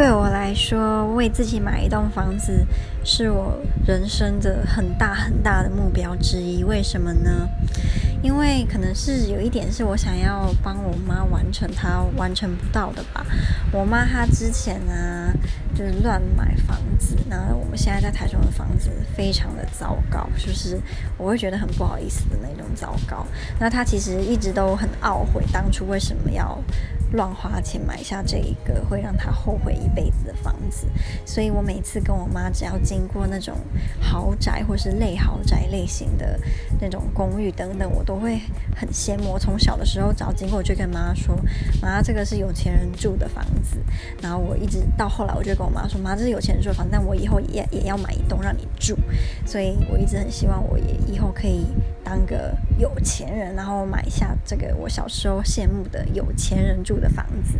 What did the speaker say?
对我来说，为自己买一栋房子是我人生的很大很大的目标之一。为什么呢？因为可能是有一点是我想要帮我妈完成她完成不到的吧。我妈她之前呢，就是乱买房子，然后我们现在在台中的房子非常的糟糕，就是我会觉得很不好意思的那种糟糕。那她其实一直都很懊悔当初为什么要乱花钱买下这一个会让她后悔一辈子的房子，所以我每次跟我妈只要经过那种豪宅或是类豪宅类型的那种公寓等等，我都会很羡慕。我从小的时候只要经过，我就跟妈妈说：“妈，这个是有钱人住的房子。”然后我一直到后来，我就跟我妈说：“妈，这是有钱人住的房子，但我以后也也要买一栋让你住。”所以我一直很希望我也以后可以当个有钱人，然后买下这个我小时候羡慕的有钱人住的房子。